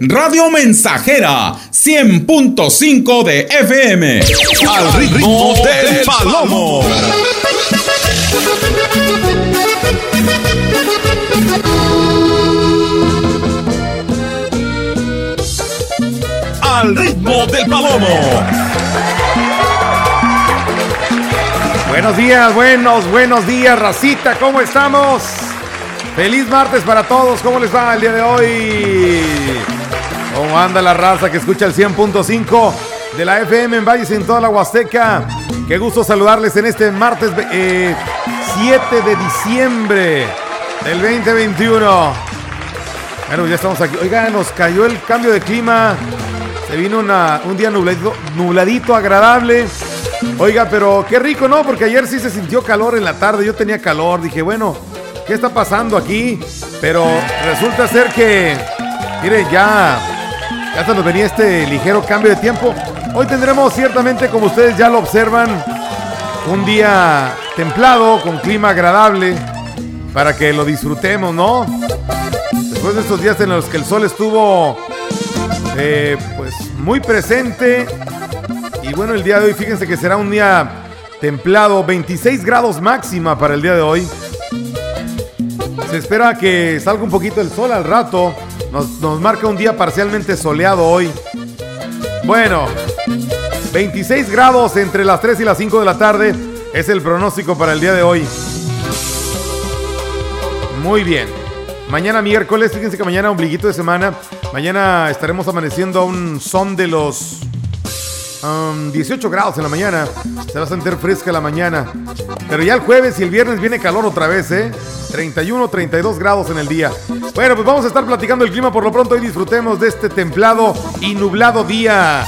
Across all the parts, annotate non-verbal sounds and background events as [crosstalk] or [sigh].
Radio Mensajera 100.5 de FM. Al ritmo del palomo. Al ritmo del palomo. Buenos días, buenos, buenos días, racita, ¿cómo estamos? Feliz martes para todos, ¿cómo les va el día de hoy? ¿Cómo anda la raza que escucha el 100.5 de la FM en Valles en toda la Huasteca? Qué gusto saludarles en este martes 7 eh, de diciembre del 2021. Bueno, ya estamos aquí. Oiga, nos cayó el cambio de clima. Se vino un día nubladito, nubladito, agradable. Oiga, pero qué rico, ¿no? Porque ayer sí se sintió calor en la tarde. Yo tenía calor. Dije, bueno, ¿qué está pasando aquí? Pero resulta ser que, mire, ya ya hasta nos venía este ligero cambio de tiempo. Hoy tendremos ciertamente, como ustedes ya lo observan, un día templado, con clima agradable, para que lo disfrutemos, ¿no? Después de estos días en los que el sol estuvo, eh, pues, muy presente. Y bueno, el día de hoy, fíjense que será un día templado, 26 grados máxima para el día de hoy. Se espera que salga un poquito el sol al rato. Nos, marca un día parcialmente soleado hoy. Bueno, 26 grados entre las 3 y las 5 de la tarde es el pronóstico para el día de hoy. Muy bien. Mañana miércoles, fíjense que mañana ombliguito de semana. Mañana estaremos amaneciendo a un son de los 18 um, grados en la mañana. Se va a sentir fresca la mañana. Pero ya el jueves y el viernes viene calor otra vez, ¿eh? 31, 32 grados en el día. Bueno, pues vamos a estar platicando el clima por lo pronto y disfrutemos de este templado y nublado día.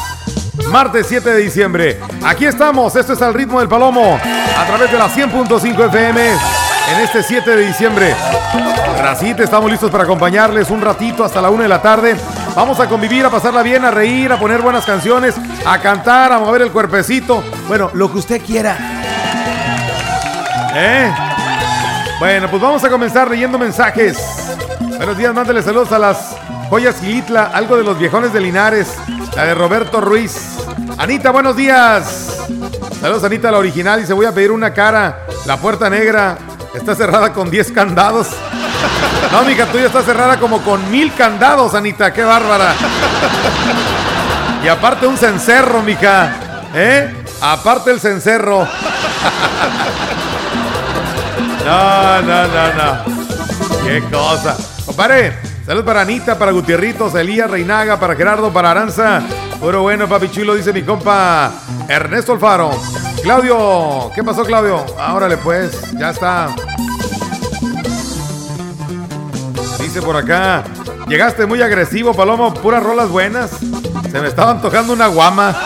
Martes 7 de diciembre. Aquí estamos, esto es al ritmo del palomo, a través de la 100.5 FM en este 7 de diciembre. Racita, estamos listos para acompañarles un ratito hasta la 1 de la tarde. Vamos a convivir, a pasarla bien, a reír, a poner buenas canciones, a cantar, a mover el cuerpecito. Bueno, lo que usted quiera. ¿Eh? Bueno, pues vamos a comenzar leyendo mensajes. Buenos días, mándale saludos a las joyas Gilitla, algo de los viejones de Linares, la de Roberto Ruiz. Anita, buenos días. Saludos, Anita, la original. Dice, voy a pedir una cara. La puerta negra está cerrada con 10 candados. [laughs] No, mija, tuya está cerrada como con mil candados, Anita. Qué bárbara. Y aparte un cencerro, mija. ¿Eh? Aparte el cencerro. [laughs] No, no, no, no. Qué cosa. Compadre, salud para Anita, para Gutierritos, Elías, Reinaga, para Gerardo, para Aranza. Puro bueno, papi chulo, dice mi compa Ernesto Alfaro. Claudio, ¿qué pasó, Claudio? Árale, pues, ya está. Dice por acá, llegaste muy agresivo, Palomo, puras rolas buenas. Se me estaba antojando una guama. [laughs]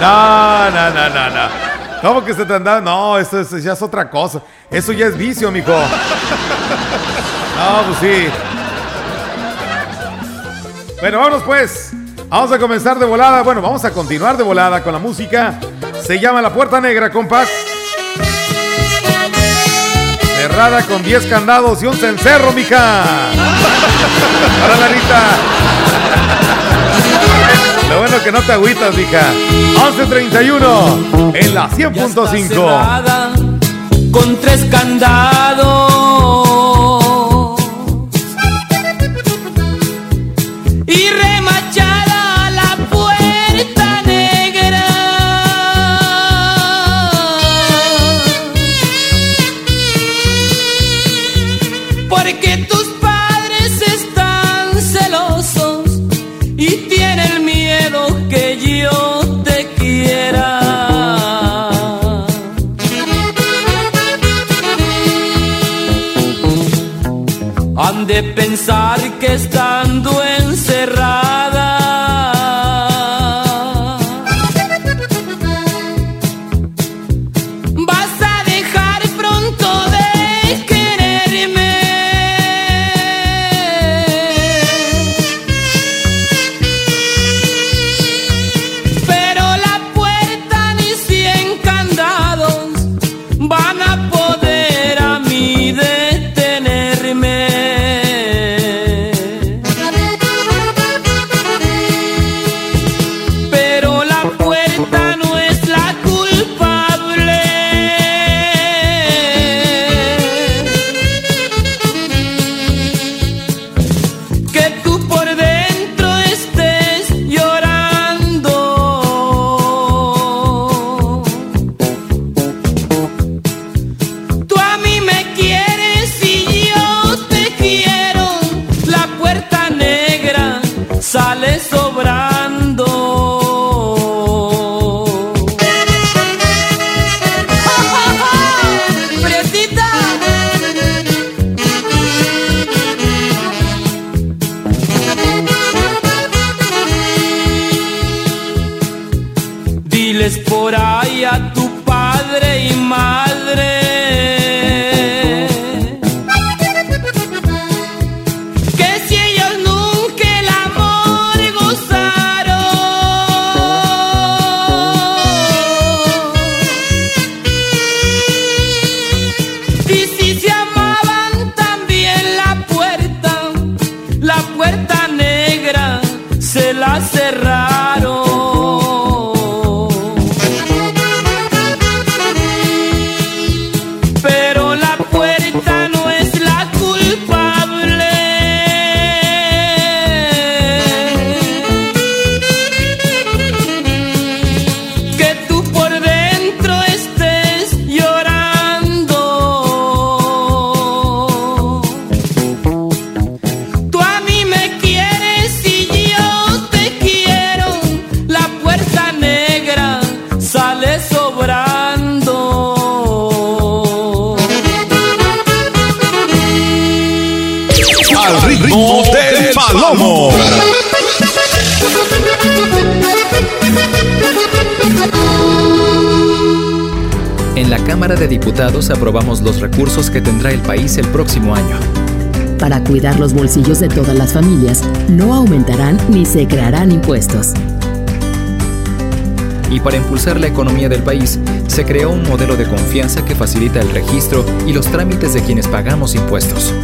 no, no, no, no, no. ¿Cómo que se te andaba? No, eso, ya es otra cosa. Eso ya es vicio, mijo. No, pues sí. Bueno, vámonos pues. Vamos a comenzar de volada. Bueno, vamos a continuar de volada con la música. Se llama La Puerta Negra, compas. Cerrada con 10 candados y un cencerro, mija. Para la lo bueno que no te agüitas, mija. 11.31 en la 100.5. Con tres candados. De pensar que estando Cámara de Diputados aprobamos los recursos que tendrá el país el próximo año. Para cuidar los bolsillos de todas las familias, no aumentarán ni se crearán impuestos. Y para impulsar la economía del país, se creó un modelo de confianza que facilita el registro y los trámites de quienes pagamos impuestos.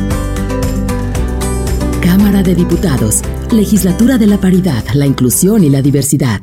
Cámara de Diputados, Legislatura de la Paridad, la Inclusión y la Diversidad.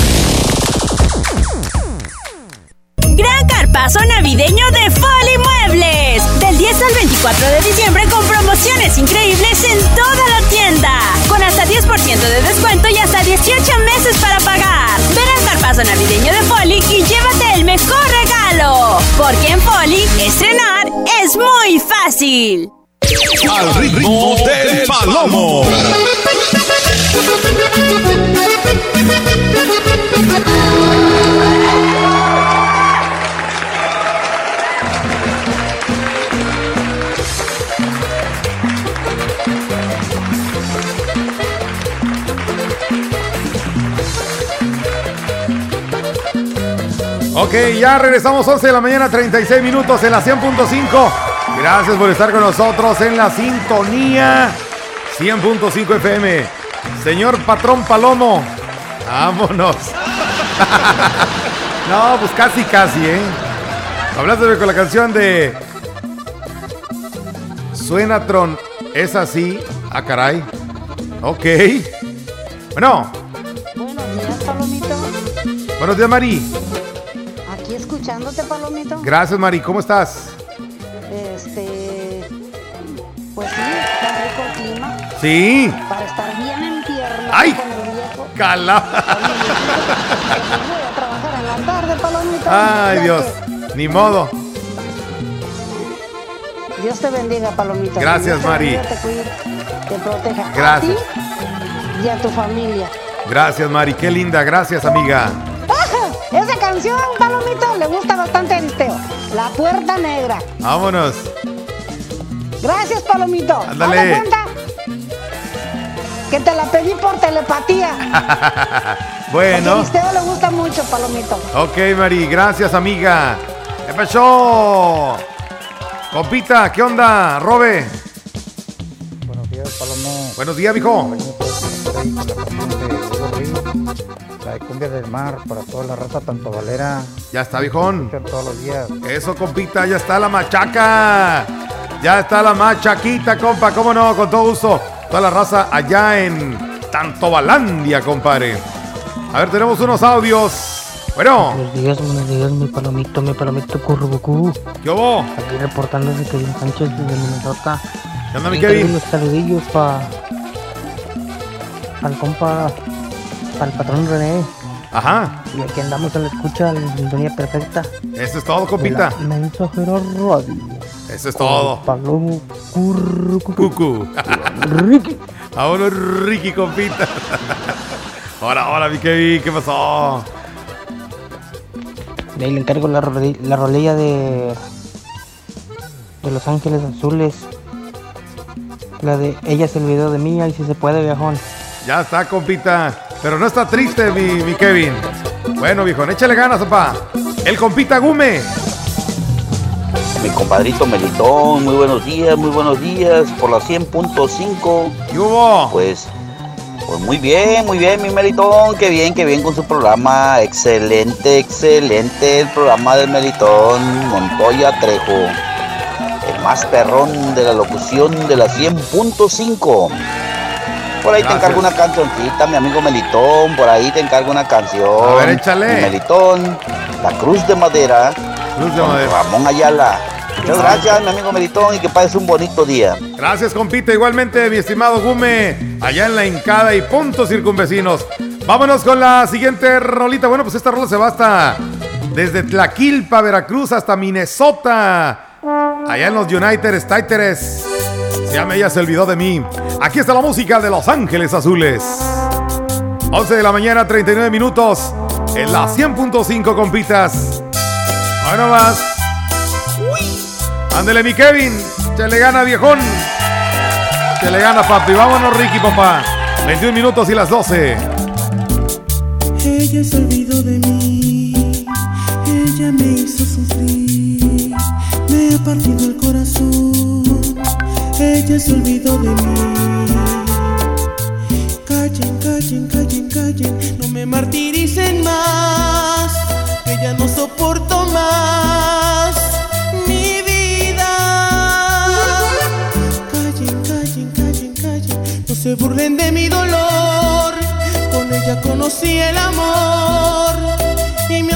Carpazo navideño de Foli Muebles. Del 10 al 24 de diciembre con promociones increíbles en toda la tienda. Con hasta 10% de descuento y hasta 18 meses para pagar. Ven al carpazo navideño de Foli y llévate el mejor regalo. Porque en Foli, estrenar es muy fácil. Al ritmo del palomo. [laughs] Ok, ya regresamos 11 de la mañana, 36 minutos en la 100.5. Gracias por estar con nosotros en la sintonía 100.5 FM. Señor patrón Palomo, vámonos. [laughs] no, pues casi, casi, ¿eh? Hablaste con la canción de Suena Tron, es así. Ah, caray. Ok. Bueno, Buenos días, Palomito. buenos días, Mari. Escuchándote, Palomito. Gracias, Mari. ¿Cómo estás? Este. Pues sí, está rico el clima. Sí. Para estar bien en pierna ¡Ay! con el viejo. Cala. Pues voy a trabajar en la tarde, Palomito. Ay, Dios. que Ni modo. Dios te bendiga, Palomito. Gracias, Mari. Te cuide, te proteja. Gracias. A ti y a tu familia. Gracias, Mari. Qué linda. Gracias, amiga. Canción, Palomito, le gusta bastante al Teo. La puerta negra. Vámonos. Gracias, Palomito. Ándale. Cuenta que te la pedí por telepatía. [laughs] Porque a Bueno. Aristeo le gusta mucho, Palomito. Ok, Mari. Gracias, amiga. ¿Qué pasó? Compita, ¿qué onda? Robe. Buenos días, Palomo. Buenos días, mijo. La de cumbia del mar para toda la raza tanto valera. Ya está, viejón. Todos los días. Eso, compita, ya está la machaca. Ya está la machaquita, compa. ¿Cómo no? Con todo gusto. Toda la raza allá en Tantobalandia, compadre. A ver, tenemos unos audios. Bueno, Buenos días, buenos días, mi palomito, mi palomito currubucú. ¿qué hubo? Aquí reportándose Kevin Sánchez desde Minnesota. ¿Qué onda, mi Kevin? Unos saludillos para al compa el patrón René. Ajá. Y aquí andamos a la escucha, la sintonía perfecta. Eso es todo, compita. de la Mensajera Radio. Eso es todo. Palomo. Cucu. Ricky. [laughs] Vámonos, Ricky, compita. [laughs] Ahora, ahora, mi Kevin, ¿qué pasó? De ahí le encargo la, la rolilla de. de Los Ángeles Azules. La de Ella se olvidó de mí, ahí si se puede, viejón. Ya está, compita. Pero no está triste, mi, mi Kevin. Bueno, viejo, échale ganas, papá. El compita Gume. Mi compadrito Melitón, muy buenos días, muy buenos días, por la 100.5. ¿Qué hubo? Pues, pues muy bien, muy bien, mi Melitón, qué bien, qué bien con su programa. Excelente, excelente el programa del Melitón Montoya Trejo. El más perrón de la locución de la 100.5. Por ahí te encargo una cancioncita, mi amigo Melitón. Por ahí te encargo una canción. A ver, échale. Melitón, La Cruz de Madera. Cruz de madera. Ramón Ayala. Muchas gracias, mi amigo Melitón, y que pases un bonito día. Gracias, compita. Igualmente, mi estimado Gume, allá en la Hincada y puntos circunvecinos. Vámonos con la siguiente rolita. Bueno, pues esta rola se va hasta desde Tlaquilpa, Veracruz, hasta Minnesota. Allá en los United States. Se llama Ella se olvidó de mí. Aquí está la música de Los Ángeles Azules. 11 de la mañana, 39 minutos. En la 100.5, compitas. Bueno más. Ándele, mi Kevin. Se le gana, viejón. Se le gana, papi. Vámonos, Ricky, papá. 21 minutos y las 12. Ella se olvidó de mí, ella me hizo sufrir, me ha partido el corazón, ella se olvidó de mí. Callen, callen, callen, callen, no me martiricen más, que ya no soporto más mi vida. Callen, callen, callen, callen, no se burlen de mi dolor. Con ella conocí el amor y me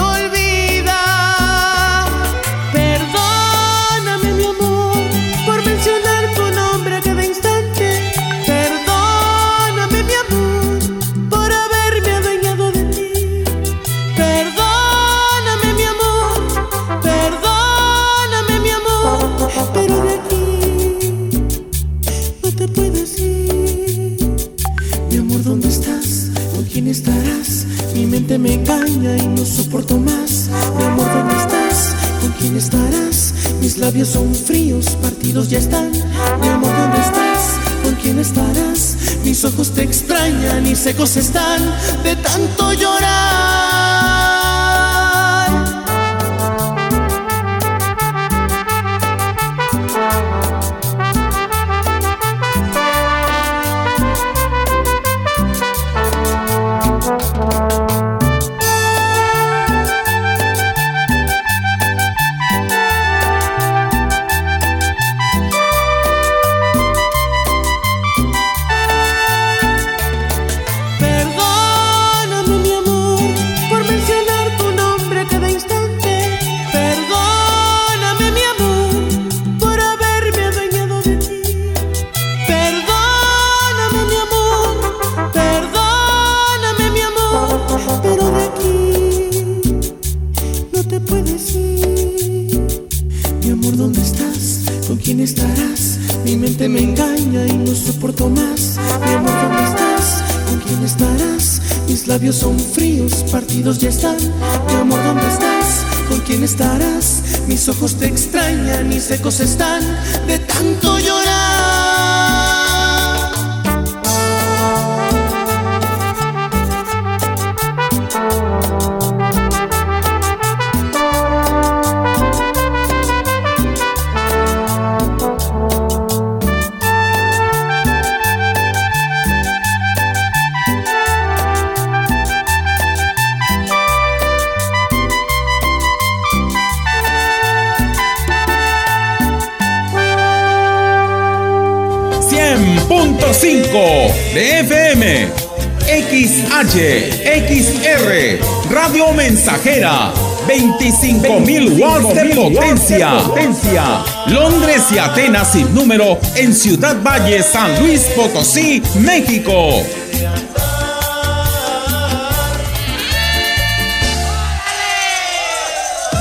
Mi mente me engaña y no soporto más. Mi amor, ¿dónde estás? ¿Con quién estarás? Mis labios son fríos, partidos ya están. Mi amor, ¿dónde estás? ¿Con quién estarás? Mis ojos te extrañan y secos están de tanto llorar. Mi mente me engaña y no soporto más. Mi amor, ¿dónde estás? ¿Con quién estarás? Mis labios son fríos, partidos ya están. Mi amor, ¿dónde estás? ¿Con quién estarás? Mis ojos te extrañan y secos están de tanto llorar. XR, Radio Mensajera, 25.000 watts de potencia. potencia. Londres y Atenas sin número en Ciudad Valle, San Luis Potosí, México.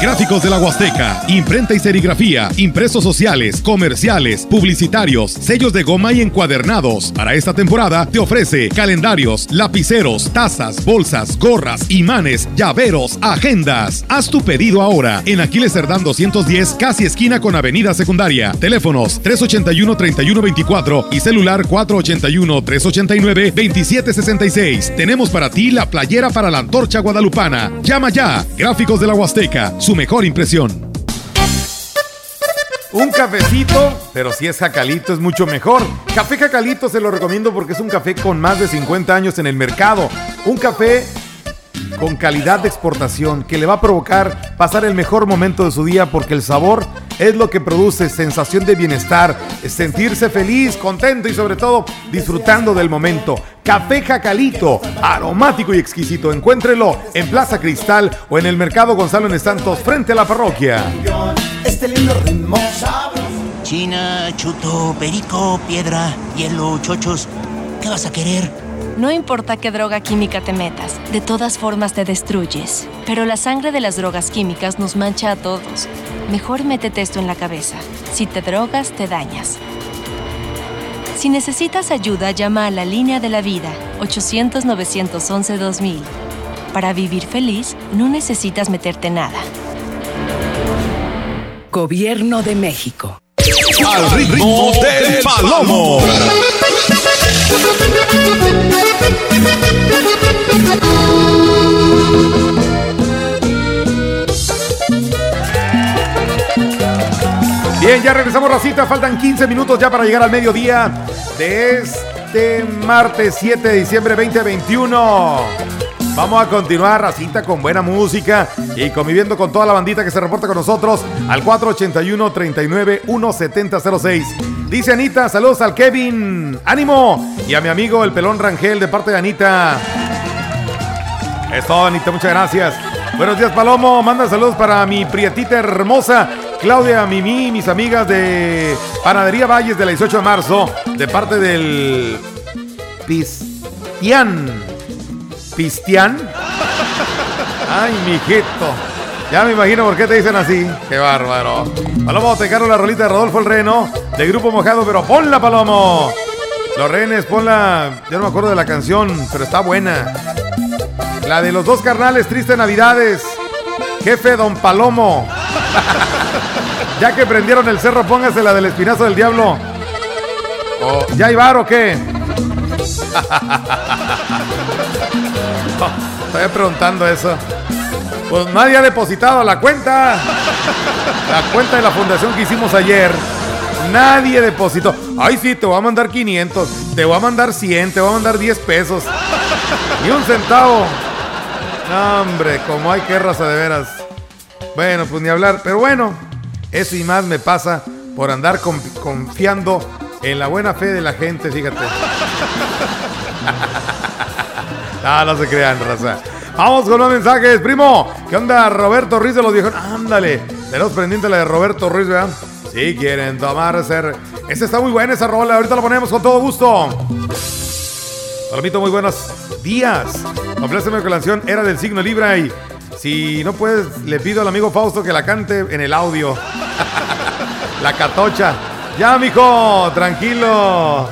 Gráficos de la Huasteca, imprenta y serigrafía, impresos sociales, comerciales, publicitarios, sellos de goma y encuadernados. Para esta temporada te ofrece calendarios, lapiceros, tazas, bolsas, gorras, imanes, llaveros, agendas. Haz tu pedido ahora en Aquiles Cerdán 210, casi esquina con Avenida Secundaria. Teléfonos 381-3124 y celular 481-389-2766. Tenemos para ti la playera para la antorcha guadalupana. Llama ya. Gráficos de la Huasteca, su mejor impresión. Un cafecito, pero si es jacalito es mucho mejor. Café Jacalito se lo recomiendo porque es un café con más de 50 años en el mercado. Un café con calidad de exportación que le va a provocar pasar el mejor momento de su día porque el sabor es lo que produce sensación de bienestar, sentirse feliz, contento y sobre todo disfrutando del momento. Café Jacalito, aromático y exquisito. Encuéntrelo en Plaza Cristal o en el Mercado Gonzalo en Santos frente a la parroquia. Este lindo ritmo China, chuto, perico, piedra, hielo, chochos. ¿Qué vas a querer? No importa qué droga química te metas, de todas formas te destruyes. Pero la sangre de las drogas químicas nos mancha a todos. Mejor métete esto en la cabeza. Si te drogas, te dañas. Si necesitas ayuda, llama a la línea de la vida, 800-911-2000. Para vivir feliz, no necesitas meterte nada. Gobierno de México. Al ritmo del palomo. Bien, ya regresamos, Racita. Faltan 15 minutos ya para llegar al mediodía de este martes 7 de diciembre 2021. Vamos a continuar, Racita, con buena música y conviviendo con toda la bandita que se reporta con nosotros al 481-39-1706. Dice Anita, saludos al Kevin, ánimo. Y a mi amigo el pelón Rangel de parte de Anita. Eso, Anita, muchas gracias. Buenos días, Palomo. Manda saludos para mi prietita hermosa, Claudia Mimi, mis amigas de Panadería Valles de la 18 de marzo, de parte del Pistian. ¿Pistian? Ay, mijito. Ya me imagino por qué te dicen así. Qué bárbaro. Palomo, te cargo la rolita de Rodolfo el Reno, de Grupo Mojado, pero ponla, Palomo. Los renes, ponla. Yo no me acuerdo de la canción, pero está buena. La de los dos carnales, Triste Navidades. Jefe Don Palomo. [laughs] ya que prendieron el cerro, póngase la del espinazo del diablo. Oh, ¿Ya hay bar o qué? [laughs] Estoy preguntando eso. Pues nadie ha depositado la cuenta. La cuenta de la fundación que hicimos ayer. Nadie depositó. Ay, sí, te voy a mandar 500. Te voy a mandar 100. Te voy a mandar 10 pesos. Ni un centavo. No, hombre, como hay que raza de veras. Bueno, pues ni hablar. Pero bueno, eso y más me pasa por andar con- confiando en la buena fe de la gente, fíjate. [laughs] no, no se crean, raza. Vamos con los mensajes, primo. ¿Qué onda, Roberto Ruiz de los viejos? Ándale. Tenemos pendiente la de Roberto Ruiz, ¿verdad? Si quieren tomar ser. Esa está muy buena, esa rola. Ahorita la ponemos con todo gusto. Palomito, muy buenos días. Compláceme con la canción Era del signo Libra y si no puedes, le pido al amigo Fausto que la cante en el audio. [laughs] la catocha. Ya, mijo, tranquilo.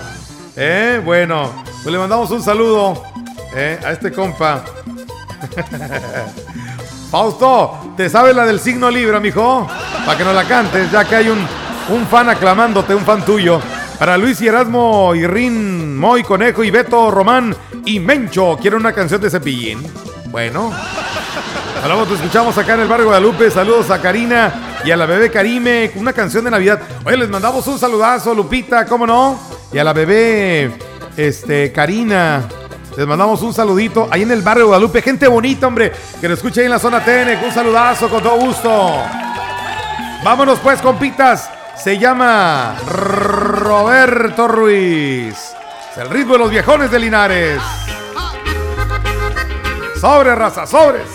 Eh, bueno, pues le mandamos un saludo eh, a este compa. [laughs] Fausto, ¿te sabes la del signo Libra, mijo? Para que nos la cantes, ya que hay un, un fan aclamándote, un fan tuyo. Para Luis y Erasmo, Irrín, Moy, Conejo y Beto, Román y Mencho, ¿quieren una canción de Cepillín? Bueno. Hablamos, te escuchamos acá en el barrio Guadalupe. Saludos a Karina y a la bebé Karime, con una canción de Navidad. Oye, les mandamos un saludazo, Lupita, ¿cómo no? Y a la bebé, este, Karina. Les mandamos un saludito ahí en el barrio Guadalupe. Gente bonita, hombre, que nos escucha ahí en la zona TN. Un saludazo con todo gusto. Vámonos pues, compitas. Se llama Roberto Ruiz. Es el ritmo de los viejones de Linares. Sobre, raza, sobres.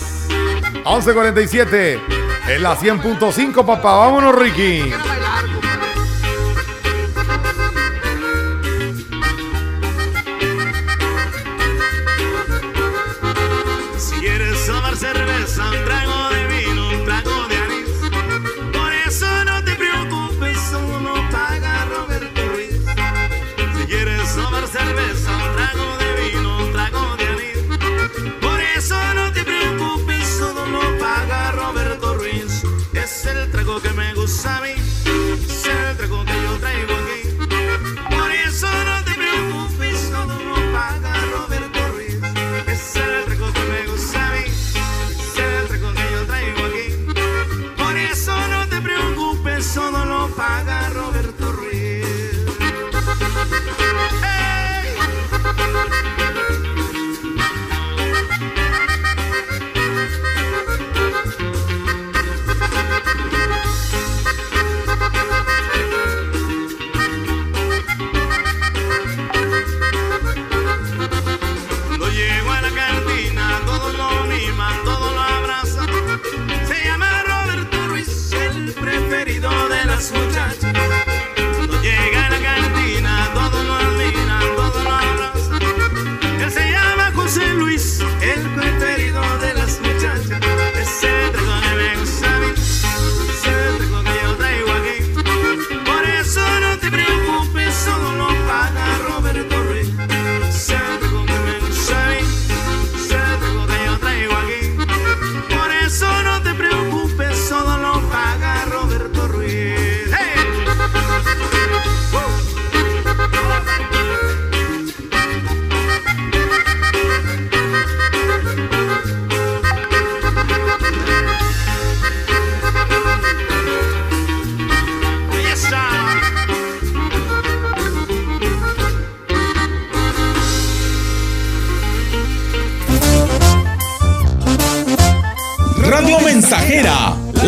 11.47. En la 100.5, papá. Vámonos, Ricky.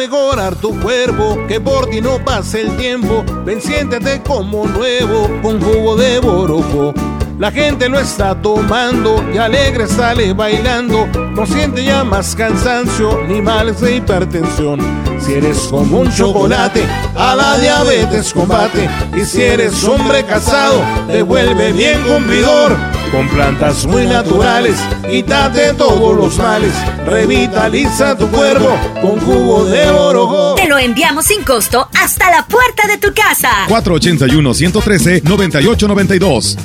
mejorar tu cuerpo, que por ti no pase el tiempo, ven siéntete como nuevo con jugo de borojo. La gente lo está tomando y alegre sale bailando, no siente ya más cansancio ni males de hipertensión. Si eres como un chocolate, a la diabetes combate. Y si eres hombre casado, te vuelve bien vigor. Con plantas muy naturales, quítate todos los males. Revitaliza tu cuerpo con jugo de orojo. Te lo enviamos sin costo hasta la puerta de tu casa. 481-113-9892.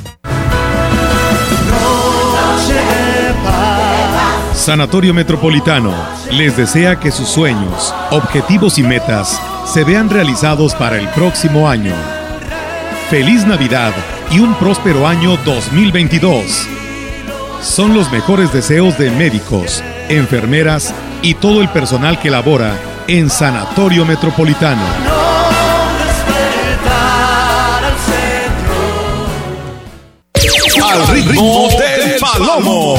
Sanatorio Metropolitano les desea que sus sueños, objetivos y metas se vean realizados para el próximo año. Feliz Navidad y un próspero año 2022. Son los mejores deseos de médicos, enfermeras y todo el personal que labora en Sanatorio Metropolitano. Al ritmo del palomo.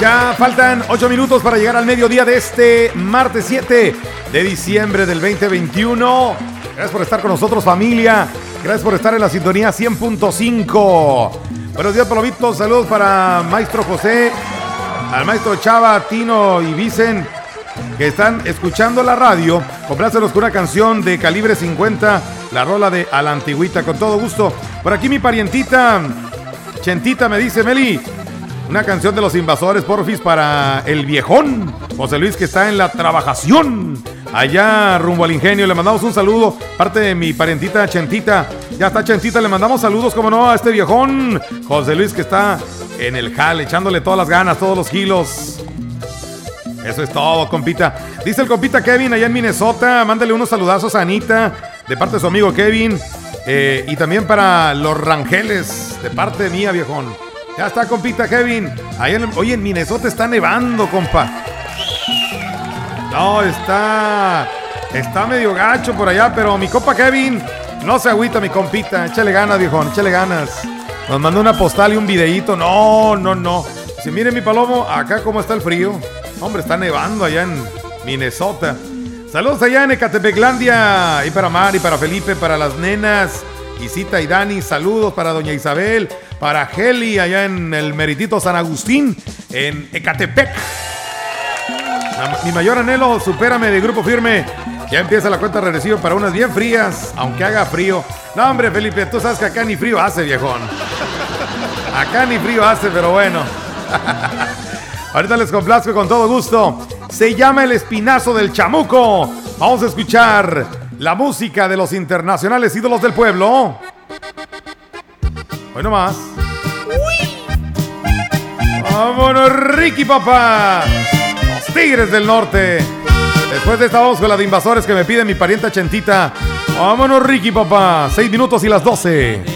Ya faltan 8 minutos para llegar al mediodía de este martes 7 de diciembre del 2021. Gracias por estar con nosotros familia. Gracias por estar en la sintonía 100.5. Buenos días Palomitos. Saludos para Maestro José, al Maestro Chava, Tino y Vicen que están escuchando la radio. Complácelos con una canción de calibre 50, la rola de A la Antigüita, con todo gusto. Por aquí mi parientita, Chentita, me dice Meli, una canción de los invasores, porfis, para el viejón. José Luis, que está en la trabajación. Allá rumbo al ingenio, le mandamos un saludo. Parte de mi parientita Chentita. Ya está Chentita, le mandamos saludos, como no, a este viejón. José Luis, que está en el jal, echándole todas las ganas, todos los kilos. Eso es todo, compita. Dice el compita Kevin allá en Minnesota. Mándale unos saludazos a Anita de parte de su amigo Kevin. Eh, y también para los Rangeles de parte mía, viejón. Ya está, compita Kevin. Ahí en, oye, en Minnesota está nevando, compa. No, está. Está medio gacho por allá, pero mi compa Kevin. No se agüita, mi compita. Échale ganas, viejón, échale ganas. Nos mandó una postal y un videíto. No, no, no. Dice, mire mi palomo, acá cómo está el frío. Hombre, está nevando allá en Minnesota. Saludos allá en Ecatepeclandia. Y para Mari, para Felipe, para las nenas. Isita y Dani, saludos para Doña Isabel, para Heli allá en el Meritito San Agustín, en Ecatepec. Mi mayor anhelo, supérame de grupo firme. Ya empieza la cuenta regresiva para unas bien frías, aunque haga frío. No, hombre, Felipe, tú sabes que acá ni frío hace, viejón. Acá ni frío hace, pero bueno. [laughs] Ahorita les complazco con todo gusto. Se llama El Espinazo del Chamuco. Vamos a escuchar la música de los internacionales ídolos del pueblo. Hoy nomás. Vámonos, Ricky, papá. Los Tigres del Norte. Después de esta vamos con la de invasores que me pide mi parienta Chentita. Vámonos, Ricky, papá. Seis minutos y las doce.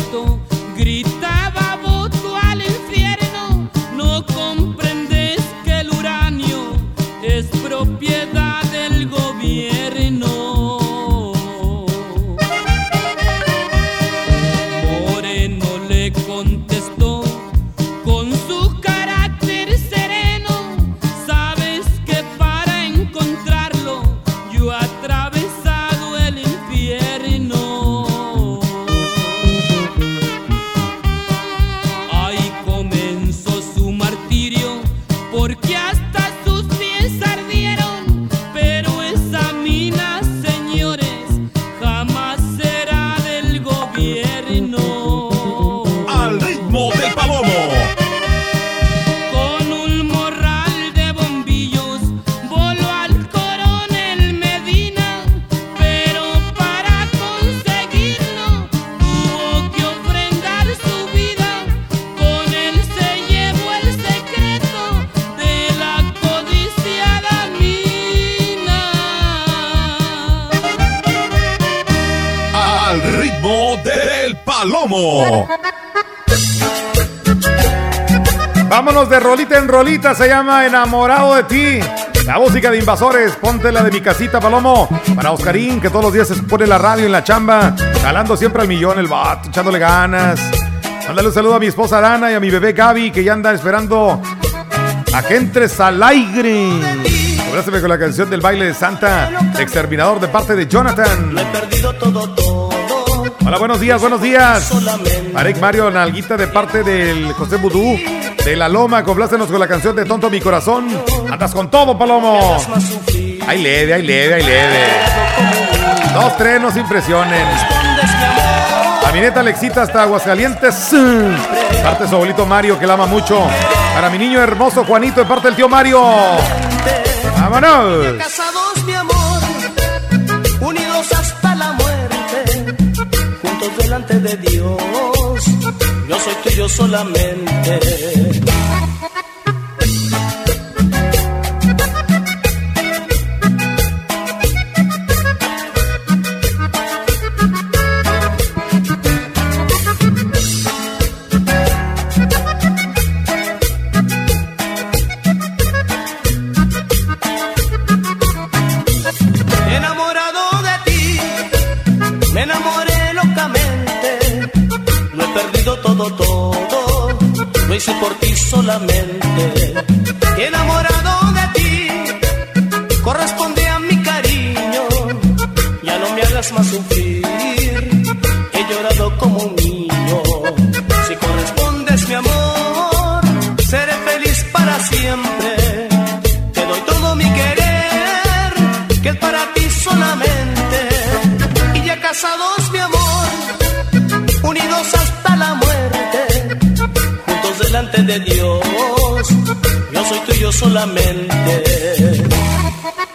Descompuesto gritaba palomo. Vámonos de rolita en rolita, se llama Enamorado de ti. La música de invasores, ponte la de mi casita, Palomo. Para Oscarín, que todos los días se pone la radio en la chamba, jalando siempre al millón el vato, echándole ganas. Mándale un saludo a mi esposa Arana y a mi bebé Gaby, que ya anda esperando a que entres al aire. Abrázame con la canción del baile de Santa, exterminador de parte de Jonathan. Hola, buenos días, buenos días. Marek Mario Nalguita de parte del José Budú de La Loma. Complácenos con la canción de Tonto Mi Corazón. Andas con todo, Palomo. Ay, leve, ay, leve, ay, leve. Dos, tres, no se impresionen. A mi Alexita hasta Aguascalientes. Parte su abuelito Mario, que la ama mucho. Para mi niño hermoso Juanito, de parte del tío Mario. ¡Vámonos! Delante de Dios, yo soy tuyo solamente.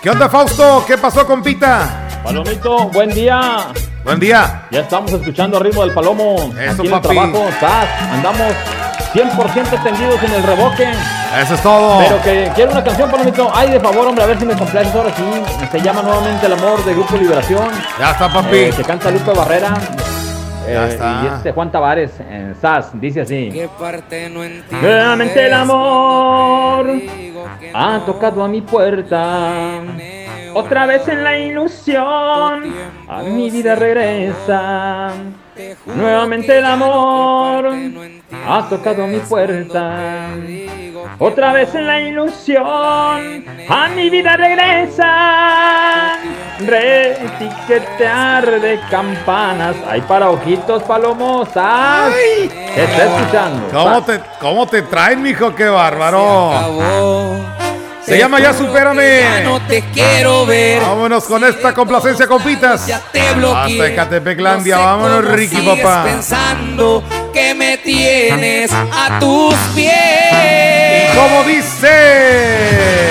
¿Qué onda, Fausto? ¿Qué pasó, compita? Palomito, buen día. Buen día. Ya estamos escuchando ritmo del palomo. Eso, Aquí en el papi. trabajo, estás. Andamos 100% tendidos en el revoque. Eso es todo. Pero que quiero una canción, Palomito. Ay, de favor, hombre, a ver si me complaces ahora sí. Se llama nuevamente El Amor de Grupo Liberación. Ya está, papi. Eh, que canta Lupe Barrera. Ya Eh, está. Y este Juan Tavares en SAS. Dice así. ¿Qué parte no entiendo? Nuevamente el amor ha tocado a mi puerta. Otra vez en la ilusión a mi vida regresa. Nuevamente el amor ha tocado mi puerta. Otra vez en la ilusión a mi vida regresa. Retiquetear de campanas. Hay para ojitos palomosas. Está escuchando. ¿Cómo te, ¿Cómo te traen, mijo? ¡Qué bárbaro! Se llama Ya Supérame. Ya no te quiero ver. Vámonos con esta complacencia, compitas. Ya te bloqueé. Hasta Ecatepeclandia. No sé Vámonos, Ricky, papá. pensando que me tienes a tus pies. ¿Cómo dice?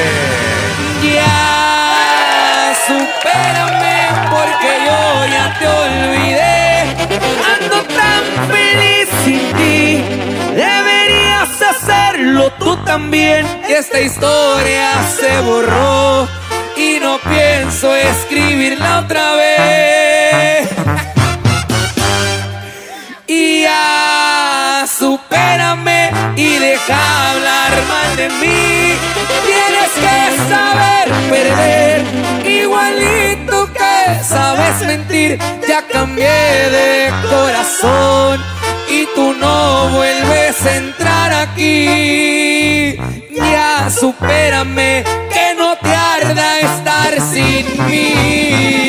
Tú también. Esta historia se borró y no pienso escribirla otra vez. Y ya supérame y deja hablar mal de mí. Tienes que saber perder, igualito que sabes mentir. Ya cambié de corazón y tú no vuelves a entrar aquí. Supérame que no te arda estar sin mí.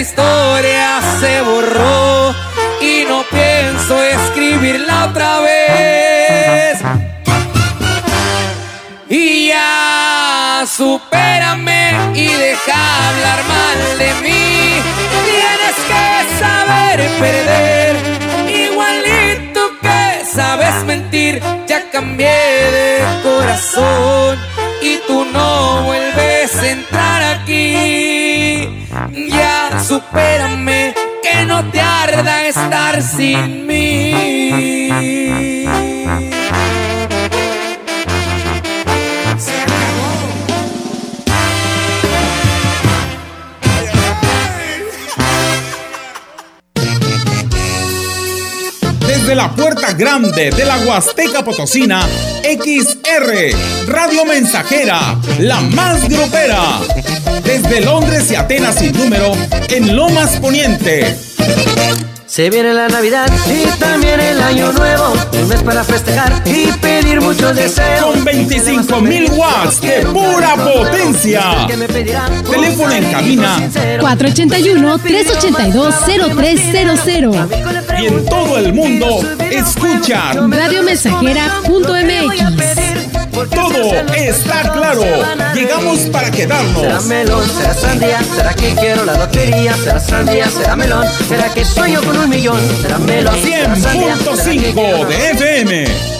Historia se borró y no pienso escribirla otra vez. Y ya supérame y deja hablar mal de mí. Tienes que saber perder, igualito que sabes mentir. Ya cambié de corazón y tú no vuelves a entrar aquí. Supérame que no te arda estar sin mí. La puerta grande de la Huasteca Potosina, XR, Radio Mensajera, la más grupera. Desde Londres y Atenas sin número, en Lomas Poniente. Se viene la Navidad y también el Año Nuevo, un mes para festejar y pedir muchos deseos. Con 25 mil watts de pura potencia. Teléfono en cabina 481-382-0300. Y en todo el mundo, escucha. Radiomensajera.mx. Todo está claro. Llegamos para Será quedarnos. melón, será sandía, será que quiero la lotería, será sandía, será melón, será que sueño con un millón, será melón, será sandía, será que 100.5 de FM.